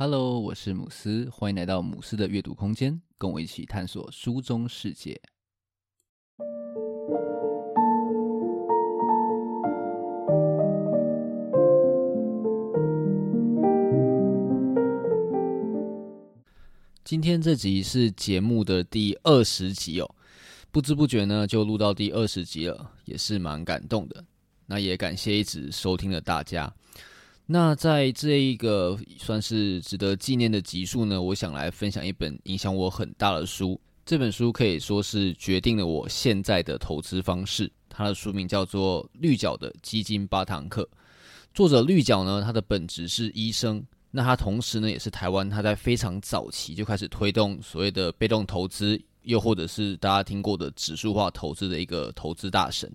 Hello，我是姆斯，欢迎来到姆斯的阅读空间，跟我一起探索书中世界。今天这集是节目的第二十集哦，不知不觉呢就录到第二十集了，也是蛮感动的。那也感谢一直收听的大家。那在这一个算是值得纪念的集数呢，我想来分享一本影响我很大的书。这本书可以说是决定了我现在的投资方式。它的书名叫做《绿角的基金八堂课》。作者绿角呢，他的本职是医生。那他同时呢，也是台湾他在非常早期就开始推动所谓的被动投资，又或者是大家听过的指数化投资的一个投资大神。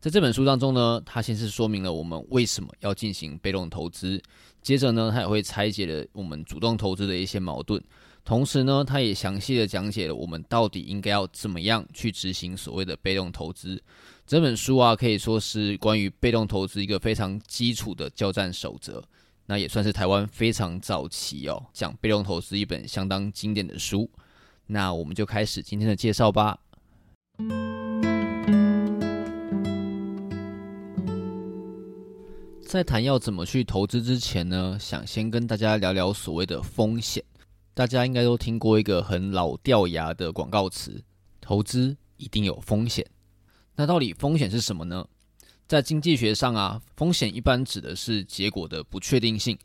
在这本书当中呢，他先是说明了我们为什么要进行被动投资，接着呢，他也会拆解了我们主动投资的一些矛盾，同时呢，他也详细的讲解了我们到底应该要怎么样去执行所谓的被动投资。这本书啊，可以说是关于被动投资一个非常基础的交战守则，那也算是台湾非常早期哦讲被动投资一本相当经典的书。那我们就开始今天的介绍吧。在谈要怎么去投资之前呢，想先跟大家聊聊所谓的风险。大家应该都听过一个很老掉牙的广告词：投资一定有风险。那到底风险是什么呢？在经济学上啊，风险一般指的是结果的不确定性。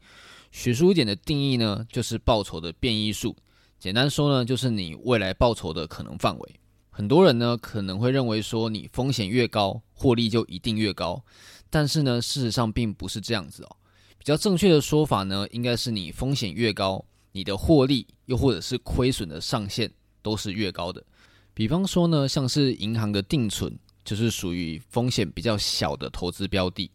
学术一点的定义呢，就是报酬的变异数。简单说呢，就是你未来报酬的可能范围。很多人呢可能会认为说，你风险越高，获利就一定越高。但是呢，事实上并不是这样子哦。比较正确的说法呢，应该是你风险越高，你的获利又或者是亏损的上限都是越高的。比方说呢，像是银行的定存，就是属于风险比较小的投资标的。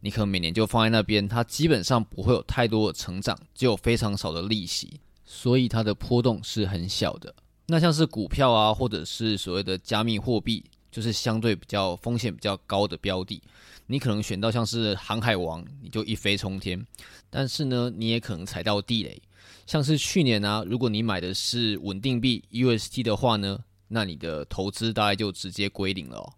你可能每年就放在那边，它基本上不会有太多的成长，只有非常少的利息，所以它的波动是很小的。那像是股票啊，或者是所谓的加密货币，就是相对比较风险比较高的标的。你可能选到像是航海王，你就一飞冲天，但是呢，你也可能踩到地雷。像是去年啊，如果你买的是稳定币 UST 的话呢，那你的投资大概就直接归零了哦。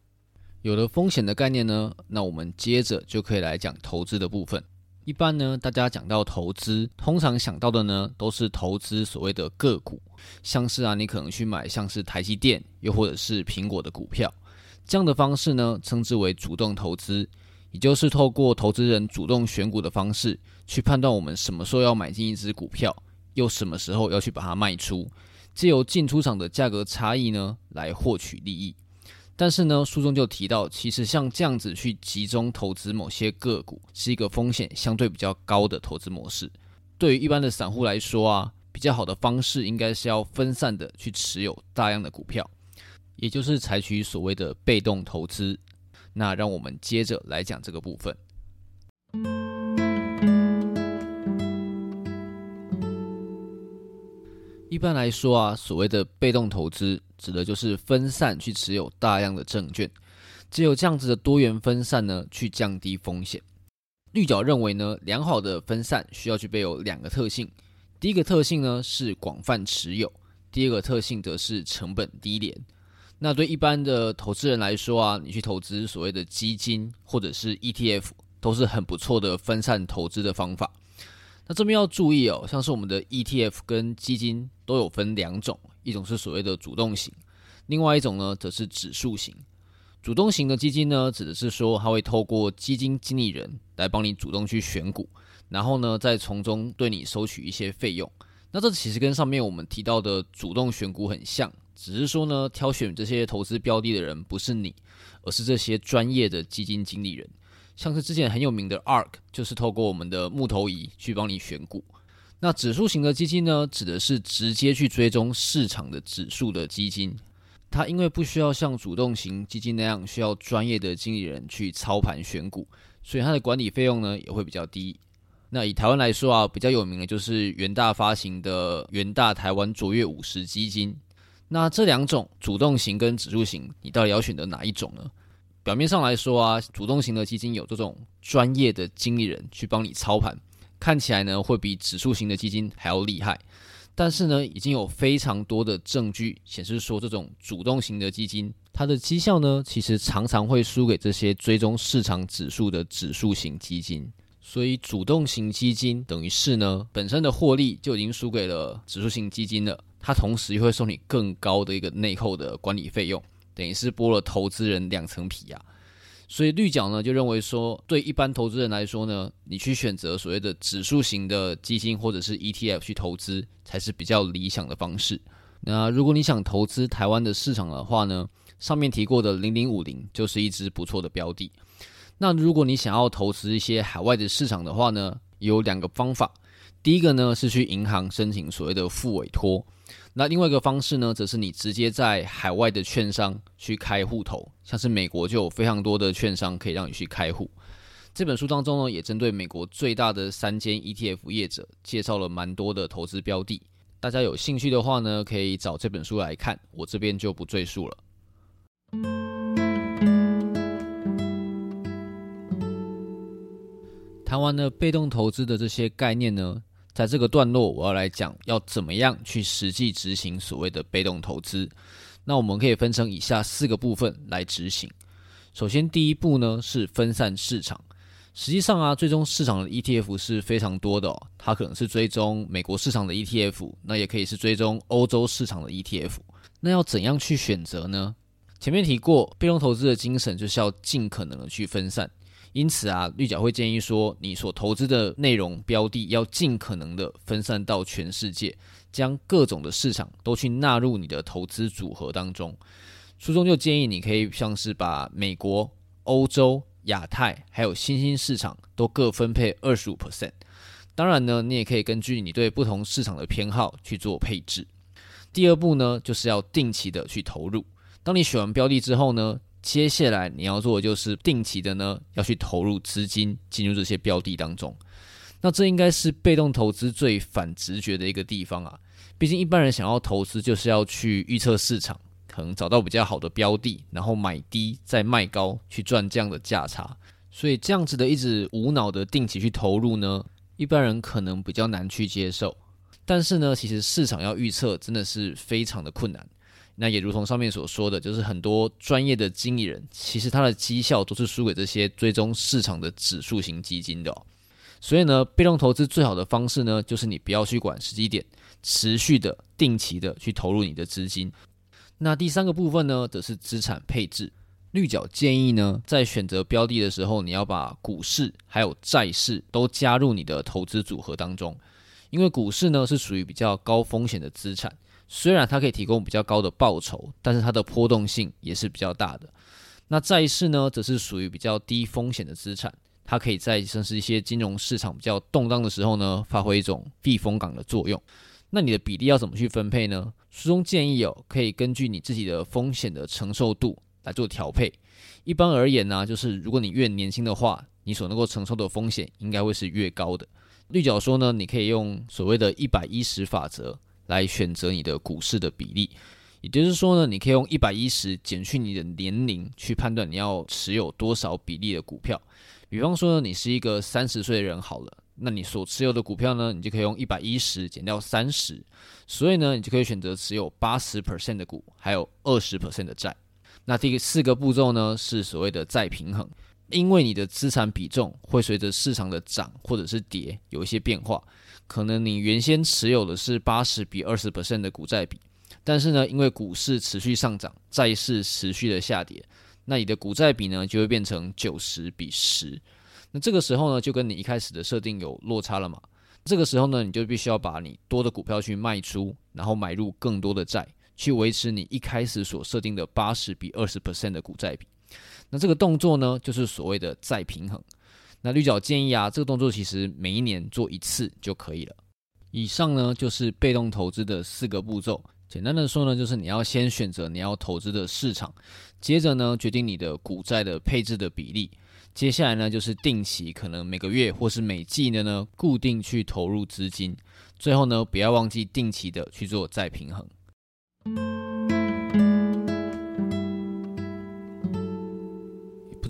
有了风险的概念呢，那我们接着就可以来讲投资的部分。一般呢，大家讲到投资，通常想到的呢，都是投资所谓的个股，像是啊，你可能去买像是台积电，又或者是苹果的股票。这样的方式呢，称之为主动投资，也就是透过投资人主动选股的方式，去判断我们什么时候要买进一只股票，又什么时候要去把它卖出，借由进出场的价格差异呢，来获取利益。但是呢，书中就提到，其实像这样子去集中投资某些个股，是一个风险相对比较高的投资模式。对于一般的散户来说啊，比较好的方式应该是要分散的去持有大量的股票。也就是采取所谓的被动投资，那让我们接着来讲这个部分。一般来说啊，所谓的被动投资，指的就是分散去持有大量的证券，只有这样子的多元分散呢，去降低风险。绿角认为呢，良好的分散需要具备有两个特性，第一个特性呢是广泛持有，第二个特性则是成本低廉。那对一般的投资人来说啊，你去投资所谓的基金或者是 ETF，都是很不错的分散投资的方法。那这边要注意哦，像是我们的 ETF 跟基金都有分两种，一种是所谓的主动型，另外一种呢则是指数型。主动型的基金呢，指的是说它会透过基金经理人来帮你主动去选股，然后呢再从中对你收取一些费用。那这其实跟上面我们提到的主动选股很像。只是说呢，挑选这些投资标的的人不是你，而是这些专业的基金经理人。像是之前很有名的 ARK，就是透过我们的木头仪去帮你选股。那指数型的基金呢，指的是直接去追踪市场的指数的基金。它因为不需要像主动型基金那样需要专业的经理人去操盘选股，所以它的管理费用呢也会比较低。那以台湾来说啊，比较有名的就是元大发行的元大台湾卓越五十基金。那这两种主动型跟指数型，你到底要选择哪一种呢？表面上来说啊，主动型的基金有这种专业的经理人去帮你操盘，看起来呢会比指数型的基金还要厉害。但是呢，已经有非常多的证据显示说，这种主动型的基金，它的绩效呢，其实常常会输给这些追踪市场指数的指数型基金。所以，主动型基金等于是呢，本身的获利就已经输给了指数型基金了。它同时又会收你更高的一个内扣的管理费用，等于是剥了投资人两层皮啊。所以绿角呢就认为说，对一般投资人来说呢，你去选择所谓的指数型的基金或者是 ETF 去投资，才是比较理想的方式。那如果你想投资台湾的市场的话呢，上面提过的零零五零就是一支不错的标的。那如果你想要投资一些海外的市场的话呢，有两个方法。第一个呢是去银行申请所谓的副委托。那另外一个方式呢，则是你直接在海外的券商去开户头，像是美国就有非常多的券商可以让你去开户。这本书当中呢，也针对美国最大的三间 ETF 业者介绍了蛮多的投资标的。大家有兴趣的话呢，可以找这本书来看，我这边就不赘述了。谈完了被动投资的这些概念呢，在这个段落，我要来讲要怎么样去实际执行所谓的被动投资。那我们可以分成以下四个部分来执行。首先，第一步呢是分散市场。实际上啊，最终市场的 ETF 是非常多的哦。它可能是追踪美国市场的 ETF，那也可以是追踪欧洲市场的 ETF。那要怎样去选择呢？前面提过，被动投资的精神就是要尽可能的去分散。因此啊，绿角会建议说，你所投资的内容标的要尽可能的分散到全世界，将各种的市场都去纳入你的投资组合当中。书中就建议你可以像是把美国、欧洲、亚太还有新兴市场都各分配二十五 percent。当然呢，你也可以根据你对不同市场的偏好去做配置。第二步呢，就是要定期的去投入。当你选完标的之后呢，接下来你要做的就是定期的呢，要去投入资金进入这些标的当中。那这应该是被动投资最反直觉的一个地方啊。毕竟一般人想要投资，就是要去预测市场，可能找到比较好的标的，然后买低再卖高，去赚这样的价差。所以这样子的一直无脑的定期去投入呢，一般人可能比较难去接受。但是呢，其实市场要预测真的是非常的困难。那也如同上面所说的，就是很多专业的经理人，其实他的绩效都是输给这些追踪市场的指数型基金的。所以呢，被动投资最好的方式呢，就是你不要去管时机点，持续的、定期的去投入你的资金。那第三个部分呢，则是资产配置。绿角建议呢，在选择标的的时候，你要把股市还有债市都加入你的投资组合当中，因为股市呢是属于比较高风险的资产。虽然它可以提供比较高的报酬，但是它的波动性也是比较大的。那债市呢，则是属于比较低风险的资产，它可以在甚至一些金融市场比较动荡的时候呢，发挥一种避风港的作用。那你的比例要怎么去分配呢？书中建议哦，可以根据你自己的风险的承受度来做调配。一般而言呢、就是如果你越年轻的话，你所能够承受的风险应该会是越高的。绿角说呢，你可以用所谓的一百一十法则。来选择你的股市的比例，也就是说呢，你可以用一百一十减去你的年龄去判断你要持有多少比例的股票。比方说呢，你是一个三十岁的人好了，那你所持有的股票呢，你就可以用一百一十减掉三十，所以呢，你就可以选择持有八十 percent 的股，还有二十 percent 的债。那第四个步骤呢，是所谓的债平衡，因为你的资产比重会随着市场的涨或者是跌有一些变化。可能你原先持有的是八十比二十 percent 的股债比，但是呢，因为股市持续上涨，债市持续的下跌，那你的股债比呢就会变成九十比十。那这个时候呢，就跟你一开始的设定有落差了嘛。这个时候呢，你就必须要把你多的股票去卖出，然后买入更多的债，去维持你一开始所设定的八十比二十 percent 的股债比。那这个动作呢，就是所谓的债平衡。那绿角建议啊，这个动作其实每一年做一次就可以了。以上呢就是被动投资的四个步骤。简单的说呢，就是你要先选择你要投资的市场，接着呢决定你的股债的配置的比例，接下来呢就是定期，可能每个月或是每季的呢固定去投入资金，最后呢不要忘记定期的去做再平衡。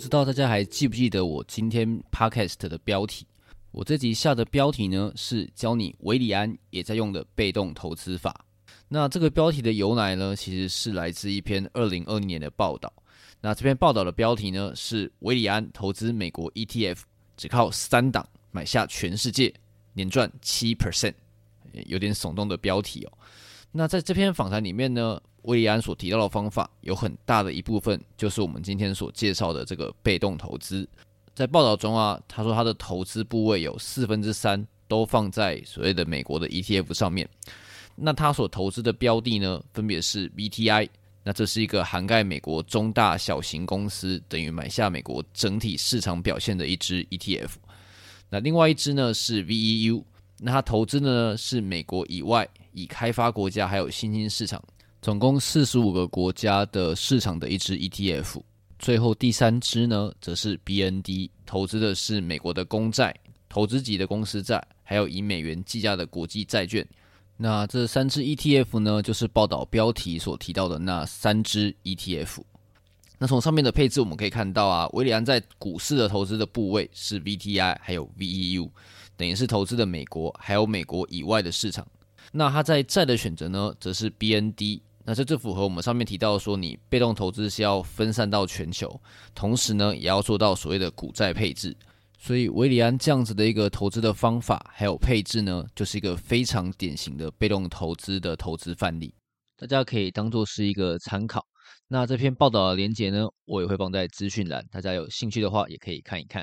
知道大家还记不记得我今天 podcast 的标题？我这集下的标题呢是教你韦礼安也在用的被动投资法。那这个标题的由来呢，其实是来自一篇二零二零年的报道。那这篇报道的标题呢是韦礼安投资美国 ETF，只靠三档买下全世界，年赚七 percent，有点耸动的标题哦。那在这篇访谈里面呢，威利安所提到的方法有很大的一部分就是我们今天所介绍的这个被动投资。在报道中啊，他说他的投资部位有四分之三都放在所谓的美国的 ETF 上面。那他所投资的标的呢，分别是 VTI，那这是一个涵盖美国中大小型公司，等于买下美国整体市场表现的一支 ETF。那另外一支呢是 VEU，那他投资的呢是美国以外已开发国家还有新兴市场，总共四十五个国家的市场的一支 ETF。最后第三支呢，则是 BND，投资的是美国的公债、投资级的公司债，还有以美元计价的国际债券。那这三支 ETF 呢，就是报道标题所提到的那三支 ETF。那从上面的配置我们可以看到啊，韦礼安在股市的投资的部位是 VTI，还有 VEU，等于是投资的美国还有美国以外的市场。那他在债的选择呢，则是 BND。那这就符合我们上面提到说，你被动投资是要分散到全球，同时呢，也要做到所谓的股债配置。所以，韦里安这样子的一个投资的方法还有配置呢，就是一个非常典型的被动投资的投资范例，大家可以当做是一个参考。那这篇报道的连结呢，我也会放在资讯栏，大家有兴趣的话也可以看一看。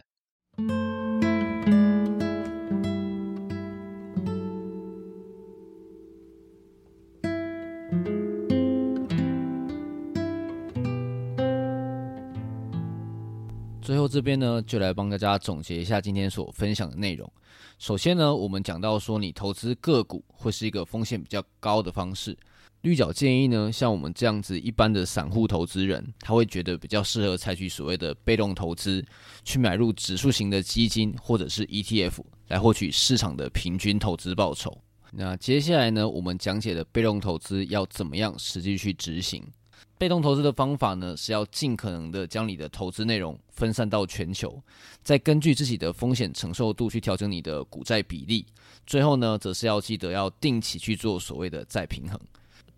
最后这边呢，就来帮大家总结一下今天所分享的内容。首先呢，我们讲到说，你投资个股会是一个风险比较高的方式。绿角建议呢，像我们这样子一般的散户投资人，他会觉得比较适合采取所谓的被动投资，去买入指数型的基金或者是 ETF 来获取市场的平均投资报酬。那接下来呢，我们讲解的被动投资要怎么样实际去执行。被动投资的方法呢，是要尽可能的将你的投资内容分散到全球，再根据自己的风险承受度去调整你的股债比例。最后呢，则是要记得要定期去做所谓的再平衡。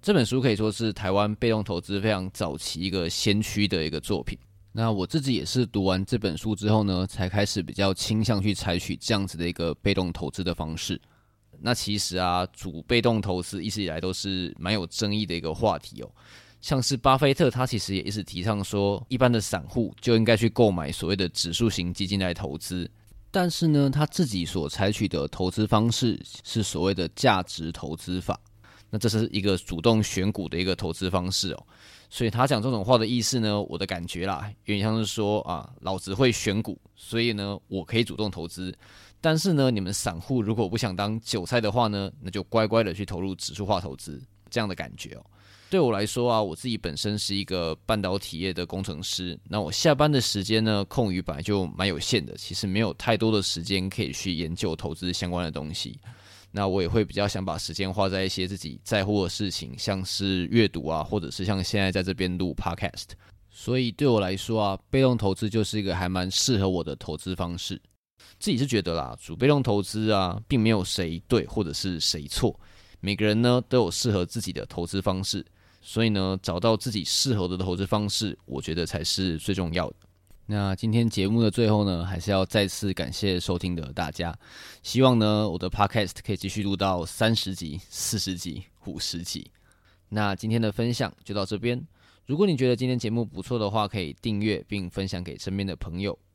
这本书可以说是台湾被动投资非常早期一个先驱的一个作品。那我自己也是读完这本书之后呢，才开始比较倾向去采取这样子的一个被动投资的方式。那其实啊，主被动投资一直以来都是蛮有争议的一个话题哦。像是巴菲特，他其实也一直提倡说，一般的散户就应该去购买所谓的指数型基金来投资。但是呢，他自己所采取的投资方式是所谓的价值投资法。那这是一个主动选股的一个投资方式哦。所以他讲这种话的意思呢，我的感觉啦，有点像是说啊，老子会选股，所以呢，我可以主动投资。但是呢，你们散户如果不想当韭菜的话呢，那就乖乖的去投入指数化投资，这样的感觉哦。对我来说啊，我自己本身是一个半导体业的工程师。那我下班的时间呢，空余本来就蛮有限的，其实没有太多的时间可以去研究投资相关的东西。那我也会比较想把时间花在一些自己在乎的事情，像是阅读啊，或者是像现在在这边录 Podcast。所以对我来说啊，被动投资就是一个还蛮适合我的投资方式。自己是觉得啦，主被动投资啊，并没有谁对或者是谁错，每个人呢都有适合自己的投资方式。所以呢，找到自己适合的投资方式，我觉得才是最重要的。那今天节目的最后呢，还是要再次感谢收听的大家。希望呢，我的 Podcast 可以继续录到三十集、四十集、五十集。那今天的分享就到这边。如果你觉得今天节目不错的话，可以订阅并分享给身边的朋友。